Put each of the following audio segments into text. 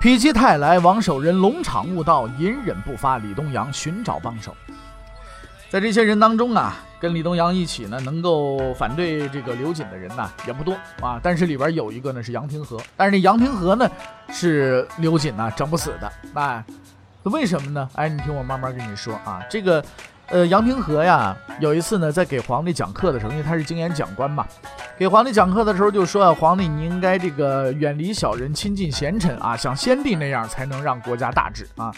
否极泰来，王守仁龙场悟道，隐忍不发。李东阳寻找帮手，在这些人当中啊，跟李东阳一起呢，能够反对这个刘瑾的人呢也不多啊。但是里边有一个呢是杨廷和，但是这杨廷和呢是刘瑾呢整不死的。哎，为什么呢？哎，你听我慢慢跟你说啊，这个。呃，杨廷和呀，有一次呢，在给皇帝讲课的时候，因为他是经验讲官嘛，给皇帝讲课的时候就说啊，皇帝你应该这个远离小人，亲近贤臣啊，像先帝那样才能让国家大治啊。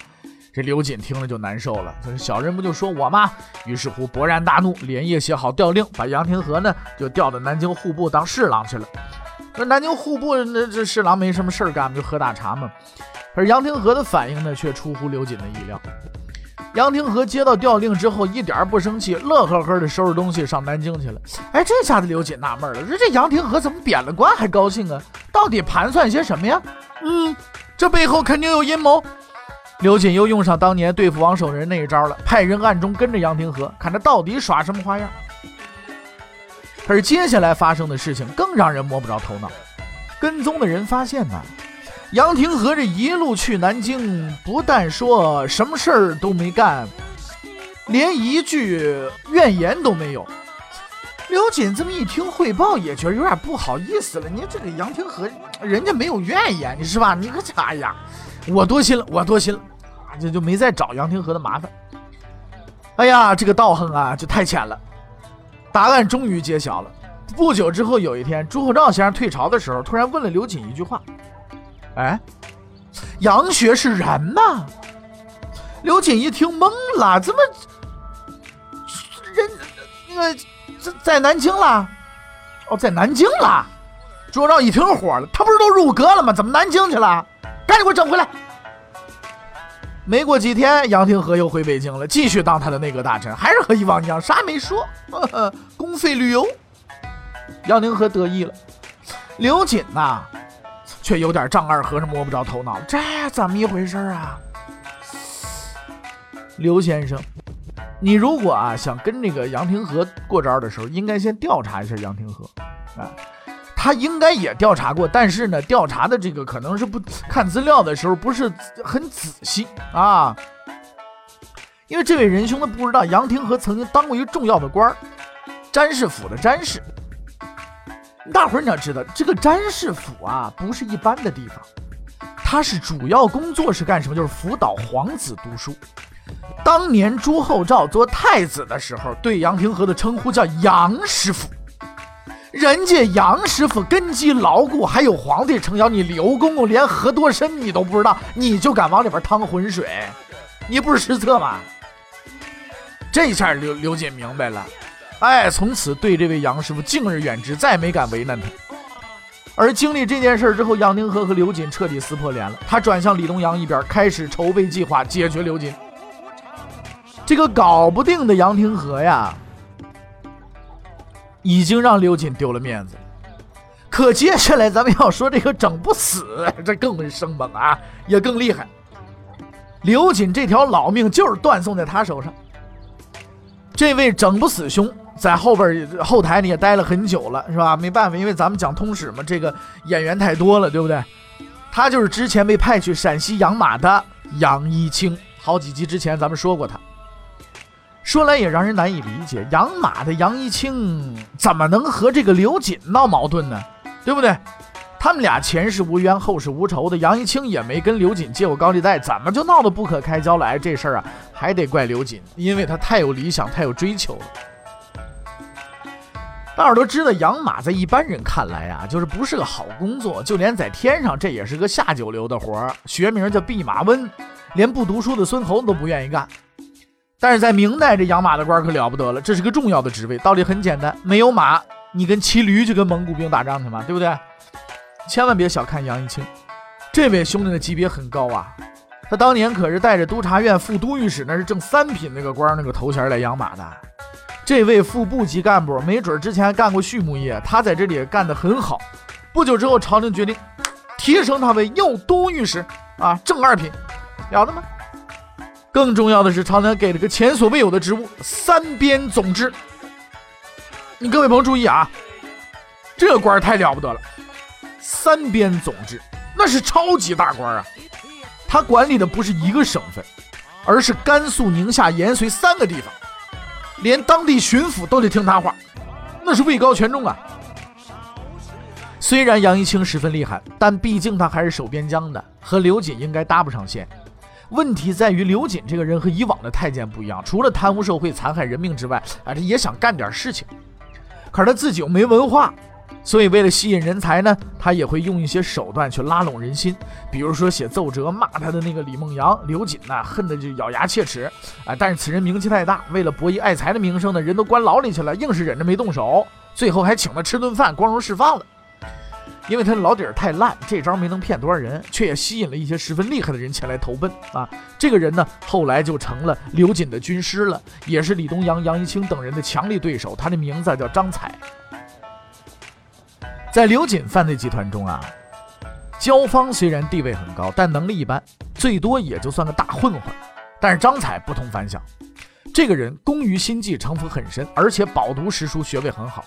这刘瑾听了就难受了，他说小人不就说我吗？于是乎勃然大怒，连夜写好调令，把杨廷和呢就调到南京户部当侍郎去了。那南京户部那这侍郎没什么事儿干，就喝大茶嘛。可是杨廷和的反应呢，却出乎刘瑾的意料。杨廷和接到调令之后，一点儿不生气，乐呵呵的收拾东西上南京去了。哎，这下子刘瑾纳闷了，说这杨廷和怎么贬了官还高兴啊？到底盘算些什么呀？嗯，这背后肯定有阴谋。刘瑾又用上当年对付王守仁那一招了，派人暗中跟着杨廷和，看他到底耍什么花样。可是接下来发生的事情更让人摸不着头脑。跟踪的人发现呢。杨廷和这一路去南京，不但说什么事儿都没干，连一句怨言都没有。刘瑾这么一听汇报，也觉得有点不好意思了。你这个杨廷和，人家没有怨言，你是吧？你可哎呀，我多心了，我多心了，这就没再找杨廷和的麻烦。哎呀，这个道行啊，就太浅了。答案终于揭晓了。不久之后，有一天，朱厚照先生退朝的时候，突然问了刘瑾一句话。哎，杨学是人吗？刘瑾一听懵了，怎么人那个在在南京了？哦，在南京了。朱照一听火了，他不是都入阁了吗？怎么南京去了？赶紧给我整回来！没过几天，杨廷和又回北京了，继续当他的内阁大臣，还是和以往一样，啥也没说，呵呵，公费旅游。杨廷和得意了，刘瑾呐。却有点丈二和尚摸不着头脑，这怎么一回事啊？刘先生，你如果啊想跟这个杨廷和过招的时候，应该先调查一下杨廷和啊，他应该也调查过，但是呢，调查的这个可能是不看资料的时候不是很仔细啊，因为这位仁兄呢不知道杨廷和曾经当过一个重要的官儿，詹事府的詹事。大伙儿你要知道，这个詹事府啊，不是一般的地方，他是主要工作是干什么？就是辅导皇子读书。当年朱厚照做太子的时候，对杨廷和的称呼叫杨师傅。人家杨师傅根基牢固，还有皇帝撑腰，你刘公公连河多深你都不知道，你就敢往里边趟浑水，你不是失策吗？这下刘刘瑾明白了。哎，从此对这位杨师傅敬而远之，再没敢为难他。而经历这件事之后，杨廷和和刘瑾彻底撕破脸了。他转向李东阳一边，开始筹备计划解决刘瑾。这个搞不定的杨廷和呀，已经让刘瑾丢了面子。可接下来咱们要说这个整不死，这更生猛啊，也更厉害。刘瑾这条老命就是断送在他手上。这位整不死兄。在后边后台你也待了很久了，是吧？没办法，因为咱们讲通史嘛，这个演员太多了，对不对？他就是之前被派去陕西养马的杨一清，好几集之前咱们说过他。说来也让人难以理解，养马的杨一清怎么能和这个刘瑾闹矛盾呢？对不对？他们俩前世无冤，后世无仇的，杨一清也没跟刘瑾借过高利贷，怎么就闹得不可开交了？哎，这事儿啊，还得怪刘瑾，因为他太有理想，太有追求了。大伙都知道，养马在一般人看来啊，就是不是个好工作，就连在天上这也是个下九流的活儿，学名叫弼马温，连不读书的孙猴子都不愿意干。但是在明代，这养马的官可了不得了，这是个重要的职位。道理很简单，没有马，你跟骑驴去跟蒙古兵打仗去嘛，对不对？千万别小看杨一清，这位兄弟的级别很高啊，他当年可是带着督察院副都御史，那是正三品那个官那个头衔来养马的。这位副部级干部，没准之前干过畜牧业，他在这里干得很好。不久之后，朝廷决定提升他为右都御史，啊，正二品，了得吗？更重要的是，朝廷给了个前所未有的职务——三边总制。你各位朋友注意啊，这个官太了不得了，三边总制那是超级大官啊！他管理的不是一个省份，而是甘肃、宁夏、延绥三个地方。连当地巡抚都得听他话，那是位高权重啊。虽然杨一清十分厉害，但毕竟他还是守边疆的，和刘瑾应该搭不上线。问题在于刘瑾这个人和以往的太监不一样，除了贪污受贿、残害人命之外，啊，他也想干点事情。可是他自己又没文化。所以，为了吸引人才呢，他也会用一些手段去拉拢人心，比如说写奏折骂他的那个李梦阳、刘瑾呢，恨得就咬牙切齿啊！但是此人名气太大，为了博一爱财的名声呢，人都关牢里去了，硬是忍着没动手，最后还请他吃顿饭，光荣释放了。因为他老底儿太烂，这招没能骗多少人，却也吸引了一些十分厉害的人前来投奔啊！这个人呢，后来就成了刘瑾的军师了，也是李东阳、杨一清等人的强力对手。他的名字叫张彩。在刘瑾犯罪集团中啊，焦芳虽然地位很高，但能力一般，最多也就算个大混混。但是张彩不同凡响，这个人工于心计，城府很深，而且饱读诗书，学位很好。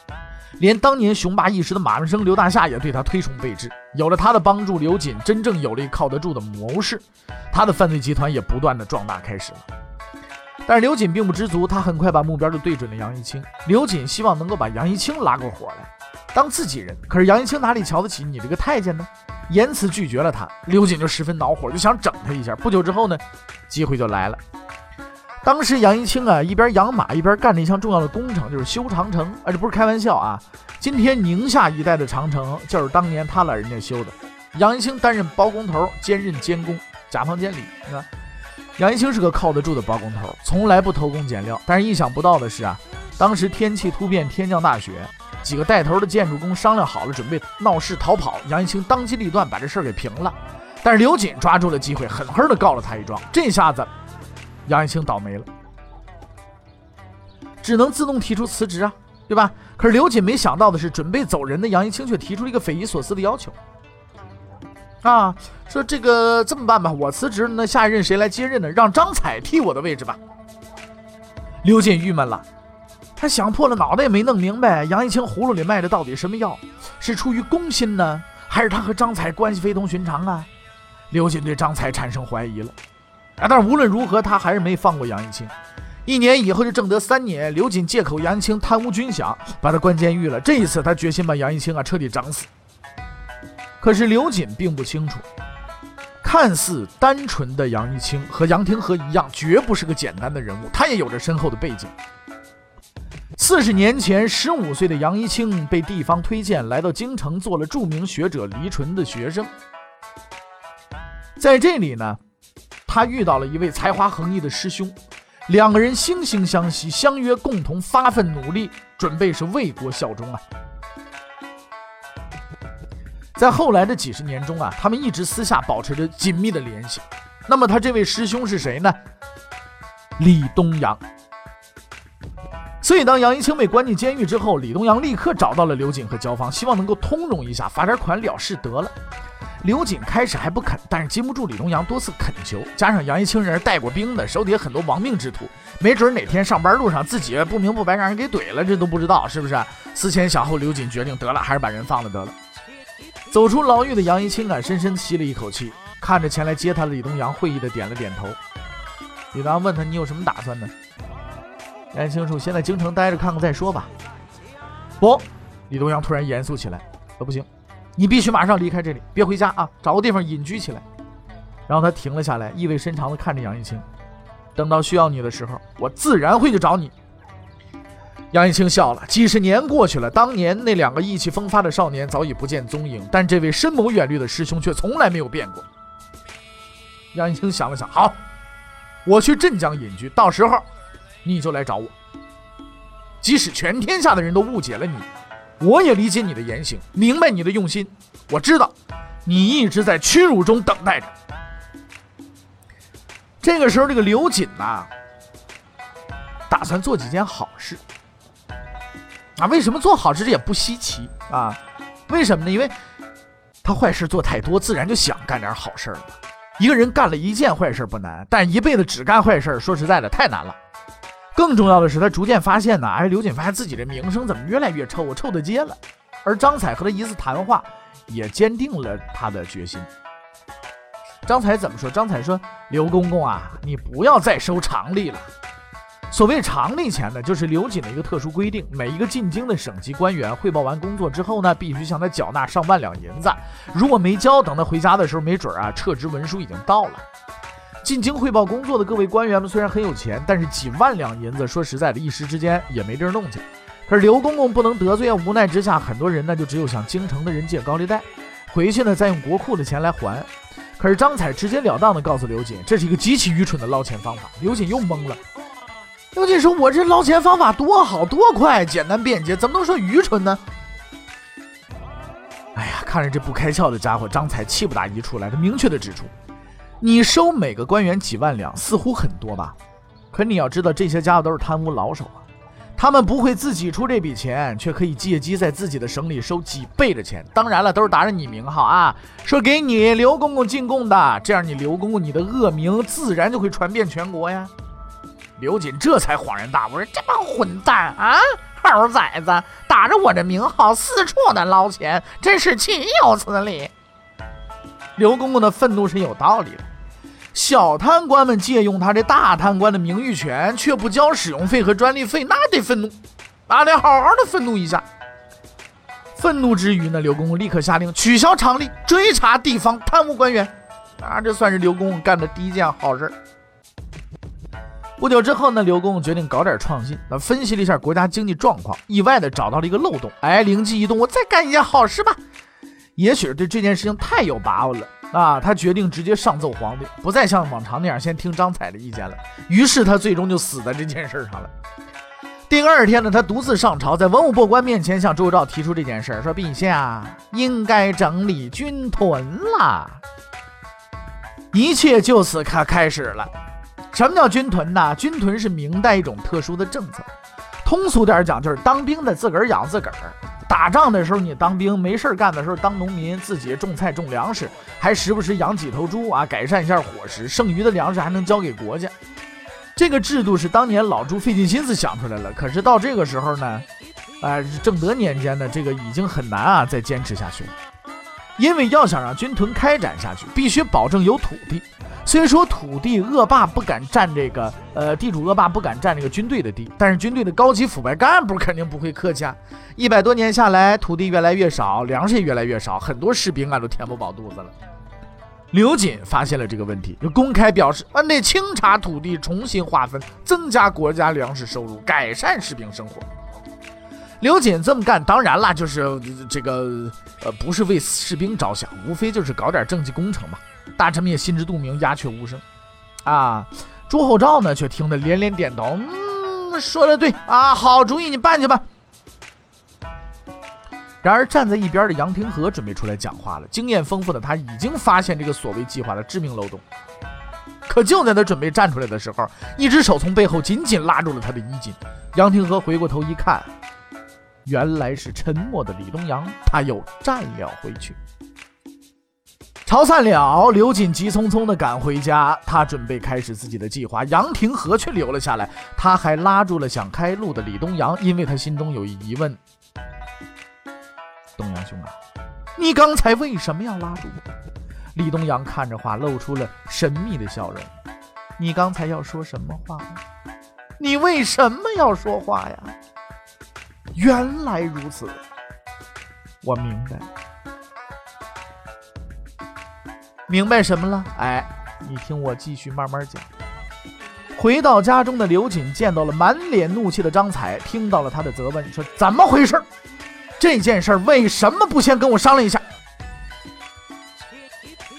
连当年雄霸一时的马文生、刘大夏也对他推崇备至。有了他的帮助，刘瑾真正有了靠得住的谋士，他的犯罪集团也不断的壮大开始了。但是刘瑾并不知足，他很快把目标就对准了杨一清。刘瑾希望能够把杨一清拉过火来。当自己人，可是杨一清哪里瞧得起你这个太监呢？言辞拒绝了他，刘瑾就十分恼火，就想整他一下。不久之后呢，机会就来了。当时杨一清啊，一边养马，一边干了一项重要的工程，就是修长城。而这不是开玩笑啊！今天宁夏一带的长城，就是当年他老人家修的。杨一清担任包工头，兼任监工，甲方监理。你看，杨一清是个靠得住的包工头，从来不偷工减料。但是意想不到的是啊，当时天气突变，天降大雪。几个带头的建筑工商量好了，准备闹事逃跑。杨一清当机立断，把这事儿给平了。但是刘瑾抓住了机会，狠狠地告了他一状。这下子，杨一清倒霉了，只能自动提出辞职啊，对吧？可是刘瑾没想到的是，准备走人的杨一清却提出了一个匪夷所思的要求啊，说这个这么办吧，我辞职，那下一任谁来接任呢？让张彩替我的位置吧。刘瑾郁闷了。他想破了脑袋也没弄明白，杨一清葫芦里卖的到底什么药？是出于公心呢，还是他和张彩关系非同寻常啊？刘瑾对张彩产生怀疑了。啊，但无论如何，他还是没放过杨一清。一年以后就正德三年，刘瑾借口杨一清贪污军饷，把他关监狱了。这一次，他决心把杨一清啊彻底整死。可是刘瑾并不清楚，看似单纯的杨一清和杨廷和一样，绝不是个简单的人物，他也有着深厚的背景。四十年前，十五岁的杨一清被地方推荐来到京城，做了著名学者黎纯的学生。在这里呢，他遇到了一位才华横溢的师兄，两个人惺惺相惜，相约共同发奋努力，准备是为国效忠啊。在后来的几十年中啊，他们一直私下保持着紧密的联系。那么，他这位师兄是谁呢？李东阳。所以，当杨一清被关进监狱之后，李东阳立刻找到了刘瑾和焦芳，希望能够通融一下，罚点款了事得了。刘瑾开始还不肯，但是经不住李东阳多次恳求，加上杨一清人带过兵的，手底下很多亡命之徒，没准哪天上班路上自己不明不白让人给怼了，这都不知道是不是？思前想后，刘瑾决定得了，还是把人放了得了。走出牢狱的杨一清啊，深深吸了一口气，看着前来接他的李东阳，会意的点了点头。李东阳问他：“你有什么打算呢？”看清楚，先在京城待着看看再说吧。不，李东阳突然严肃起来：“呃，不行，你必须马上离开这里，别回家啊，找个地方隐居起来。”然后他停了下来，意味深长地看着杨一清：“等到需要你的时候，我自然会去找你。”杨一清笑了。几十年过去了，当年那两个意气风发的少年早已不见踪影，但这位深谋远虑的师兄却从来没有变过。杨一清想了想：“好，我去镇江隐居，到时候……”你就来找我，即使全天下的人都误解了你，我也理解你的言行，明白你的用心。我知道，你一直在屈辱中等待着。这个时候，这个刘瑾呐，打算做几件好事。啊，为什么做好事这也不稀奇啊？为什么呢？因为他坏事做太多，自然就想干点好事了。一个人干了一件坏事不难，但一辈子只干坏事，说实在的太难了。更重要的是，他逐渐发现呢，哎，刘瑾发现自己的名声怎么越来越臭，臭的街了。而张彩和他一次谈话，也坚定了他的决心。张彩怎么说？张彩说：“刘公公啊，你不要再收常例了。”所谓常例钱呢，就是刘瑾的一个特殊规定，每一个进京的省级官员汇报完工作之后呢，必须向他缴纳上万两银子。如果没交，等他回家的时候，没准啊，撤职文书已经到了。进京汇报工作的各位官员们虽然很有钱，但是几万两银子，说实在的，一时之间也没地儿弄去。可是刘公公不能得罪啊，无奈之下，很多人呢就只有向京城的人借高利贷，回去呢再用国库的钱来还。可是张彩直截了当的告诉刘瑾，这是一个极其愚蠢的捞钱方法。刘瑾又懵了。刘瑾说：“我这捞钱方法多好多快，简单便捷，怎么能说愚蠢呢？”哎呀，看着这不开窍的家伙，张彩气不打一处来。他明确的指出：“你收每个官员几万两，似乎很多吧？可你要知道，这些家伙都是贪污老手啊，他们不会自己出这笔钱，却可以借机在自己的省里收几倍的钱。当然了，都是打着你名号啊，说给你刘公公进贡的，这样你刘公公你的恶名自然就会传遍全国呀。”刘瑾这才恍然大悟：“说这帮混蛋啊，猴崽子，打着我的名号四处的捞钱，真是岂有此理！”刘公公的愤怒是有道理的。小贪官们借用他这大贪官的名誉权，却不交使用费和专利费，那得愤怒，那得好好的愤怒一下。愤怒之余呢，刘公公立刻下令取消常例，追查地方贪污官员。啊，这算是刘公公干的第一件好事。不久之后呢，刘公公决定搞点创新。那分析了一下国家经济状况，意外的找到了一个漏洞。哎，灵机一动，我再干一件好事吧。也许是对这件事情太有把握了啊，他决定直接上奏皇帝，不再像往常那样先听张彩的意见了。于是他最终就死在这件事上了。第二天呢，他独自上朝，在文武百官面前向周昭提出这件事，说：“陛下应该整理军屯了。”一切就此开开始了。什么叫军屯呢？军屯是明代一种特殊的政策，通俗点讲就是当兵的自个儿养自个儿，打仗的时候你当兵，没事干的时候当农民，自己种菜种粮食，还时不时养几头猪啊，改善一下伙食，剩余的粮食还能交给国家。这个制度是当年老朱费尽心思想出来了，可是到这个时候呢，哎，正德年间呢，这个已经很难啊再坚持下去了，因为要想让军屯开展下去，必须保证有土地。虽说土地恶霸不敢占这个，呃，地主恶霸不敢占这个军队的地，但是军队的高级腐败干部肯定不会客气啊！一百多年下来，土地越来越少，粮食也越来越少，很多士兵啊都填不饱肚子了。刘瑾发现了这个问题，就公开表示，啊得清查土地，重新划分，增加国家粮食收入，改善士兵生活。刘瑾这么干，当然啦，就是这个，呃，不是为士兵着想，无非就是搞点政绩工程嘛。大臣们也心知肚明，鸦雀无声。啊，朱厚照呢，却听得连连点头。嗯，说的对啊，好主意，你办去吧。然而，站在一边的杨廷和准备出来讲话了。经验丰富的他已经发现这个所谓计划的致命漏洞。可就在他准备站出来的时候，一只手从背后紧紧拉住了他的衣襟。杨廷和回过头一看，原来是沉默的李东阳，他又站了回去。朝散了，刘瑾急匆匆地赶回家，他准备开始自己的计划。杨廷和却留了下来，他还拉住了想开路的李东阳，因为他心中有疑问：东阳兄啊，你刚才为什么要拉住我？李东阳看着话，露出了神秘的笑容：你刚才要说什么话？你为什么要说话呀？原来如此，我明白。明白什么了？哎，你听我继续慢慢讲。回到家中的刘瑾见到了满脸怒气的张彩，听到了他的责问，说：“怎么回事？这件事为什么不先跟我商量一下？”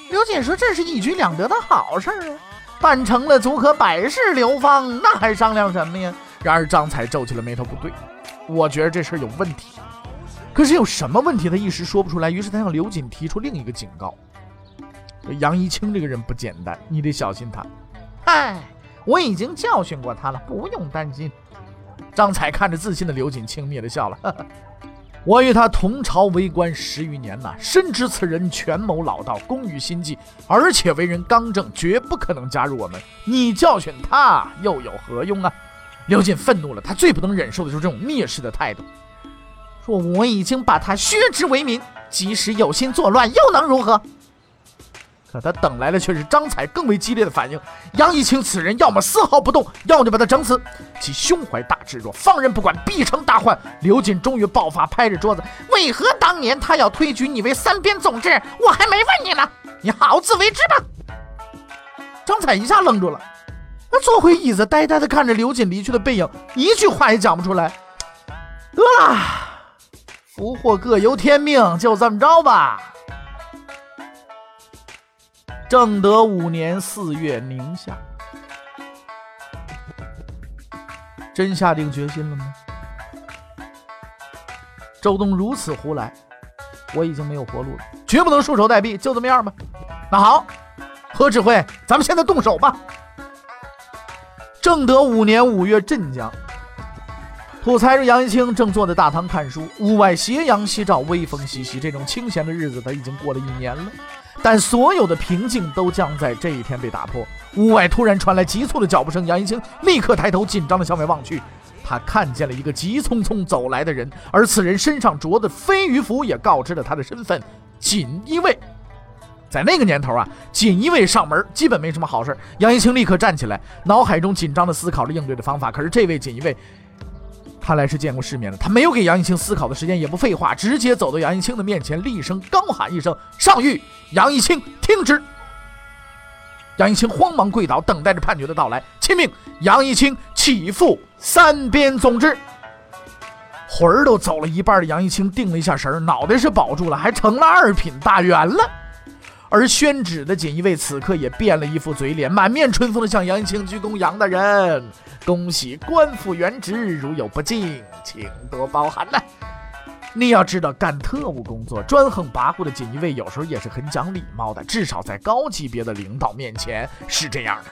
刘瑾说：“这是一举两得的好事啊，办成了足可百世流芳，那还商量什么呀？”然而张彩皱起了眉头，不对，我觉得这事儿有问题。可是有什么问题，他一时说不出来。于是他向刘瑾提出另一个警告。杨一清这个人不简单，你得小心他。嗨，我已经教训过他了，不用担心。张彩看着自信的刘瑾，轻蔑地笑了。呵 呵我与他同朝为官十余年呐，深知此人权谋老道，工于心计，而且为人刚正，绝不可能加入我们。你教训他又有何用啊？刘瑾愤怒了，他最不能忍受的就是这种蔑视的态度。说我已经把他削职为民，即使有心作乱，又能如何？可他等来的却是张彩更为激烈的反应。杨一清此人要么丝毫不动，要么就把他整死。其胸怀大志，若放任不管，必成大患。刘瑾终于爆发，拍着桌子：“为何当年他要推举你为三边总制？我还没问你呢，你好自为之吧。”张彩一下愣住了，他坐回椅子，呆呆地看着刘瑾离去的背影，一句话也讲不出来。得了，福祸各由天命，就这么着吧。正德五年四月，宁夏，真下定决心了吗？周东如此胡来，我已经没有活路了，绝不能束手待毙，就这么样吧。那好，何指挥，咱们现在动手吧。正德五年五月，镇江，土财主杨一清正坐在大堂看书，屋外斜阳西照，微风习习，这种清闲的日子他已经过了一年了。但所有的平静都将在这一天被打破。屋外突然传来急促的脚步声，杨一清立刻抬头，紧张地向外望去。他看见了一个急匆匆走来的人，而此人身上着的飞鱼服也告知了他的身份——锦衣卫。在那个年头啊，锦衣卫上门基本没什么好事。杨一清立刻站起来，脑海中紧张地思考着应对的方法。可是这位锦衣卫看来是见过世面的，他没有给杨一清思考的时间，也不废话，直接走到杨一清的面前，厉声高喊一声：“上谕杨一清，听旨！”杨一清慌忙跪倒，等待着判决的到来。钦命杨一清起复三边总制。魂儿都走了一半的杨一清定了一下神儿，脑袋是保住了，还成了二品大员了。而宣旨的锦衣卫此刻也变了一副嘴脸，满面春风的向杨一清鞠躬：“杨大人，恭喜官复原职，如有不敬，请多包涵呐。”你要知道，干特务工作专横跋扈的锦衣卫有时候也是很讲礼貌的，至少在高级别的领导面前是这样的。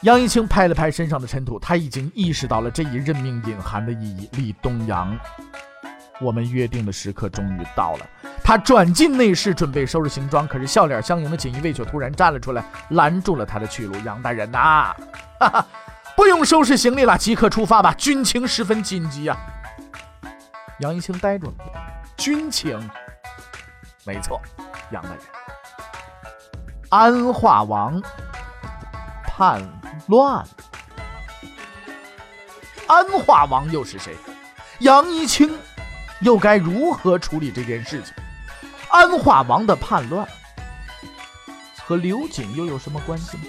杨一清拍了拍身上的尘土，他已经意识到了这一任命隐含的意义。李东阳，我们约定的时刻终于到了。他转进内室，准备收拾行装，可是笑脸相迎的锦衣卫却突然站了出来，拦住了他的去路。杨大人呐，哈哈，不用收拾行李了，即刻出发吧，军情十分紧急啊！杨一清呆住了，军情，没错，杨大人，安化王叛乱，安化王又是谁？杨一清又该如何处理这件事情？安化王的叛乱和刘瑾又有什么关系呢？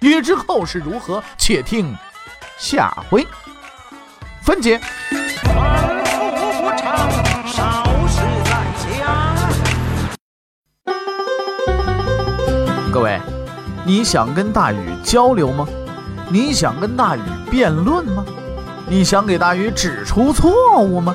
欲知后事如何，且听下回分解。各位，你想跟大禹交流吗？你想跟大禹辩论吗？你想给大禹指出错误吗？